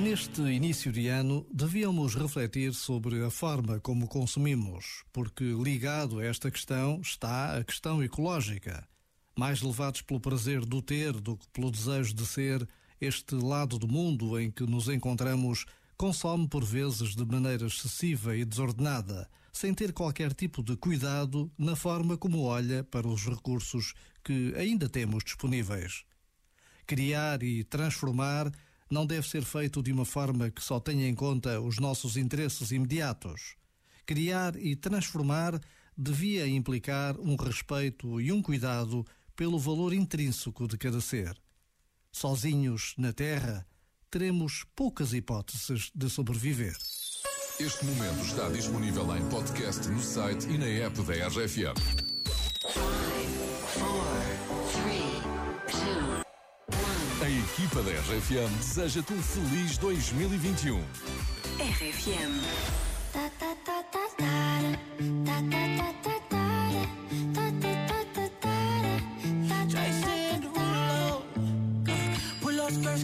Neste início de ano, devíamos refletir sobre a forma como consumimos, porque ligado a esta questão está a questão ecológica. Mais levados pelo prazer do ter do que pelo desejo de ser, este lado do mundo em que nos encontramos consome por vezes de maneira excessiva e desordenada sem ter qualquer tipo de cuidado na forma como olha para os recursos que ainda temos disponíveis. Criar e transformar não deve ser feito de uma forma que só tenha em conta os nossos interesses imediatos. Criar e transformar devia implicar um respeito e um cuidado pelo valor intrínseco de cada ser. Sozinhos na Terra, teremos poucas hipóteses de sobreviver. Este momento está disponível em podcast no site e na app da RFM. 5, 4, 3, 2, 1. A equipa da RFM deseja-te um feliz 2021. RFM. Ta, ta, ta, ta, ta, ta, ta, ta, ta.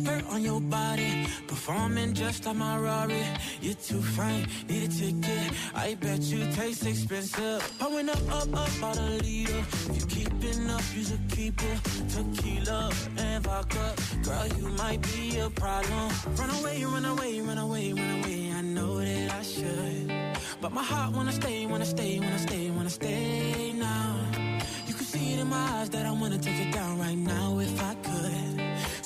skirt on your body, performing just like my Rari. You're too fine, need a ticket. I bet you taste expensive. Pouring up, up, up out a leader. If you keeping up, you a keeper. it. Tequila and vodka, girl, you might be a problem. Run away, run away, run away, run away. I know that I should, but my heart wanna stay, wanna stay, wanna stay, wanna stay now. You can see it in my eyes that I wanna take it down right now if I could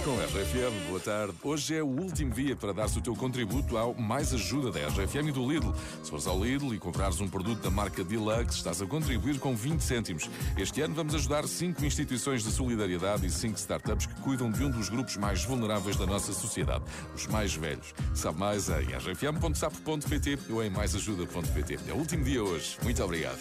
com a RFM, boa tarde. Hoje é o último dia para dar-se o teu contributo ao Mais Ajuda da RFM e do Lidl. Se fores ao Lidl e comprares um produto da marca Deluxe, estás a contribuir com 20 cêntimos. Este ano vamos ajudar 5 instituições de solidariedade e 5 startups que cuidam de um dos grupos mais vulneráveis da nossa sociedade, os mais velhos. Sabe mais em rfm.sapo.pt ou em maisajuda.pt. É o último dia hoje. Muito obrigado.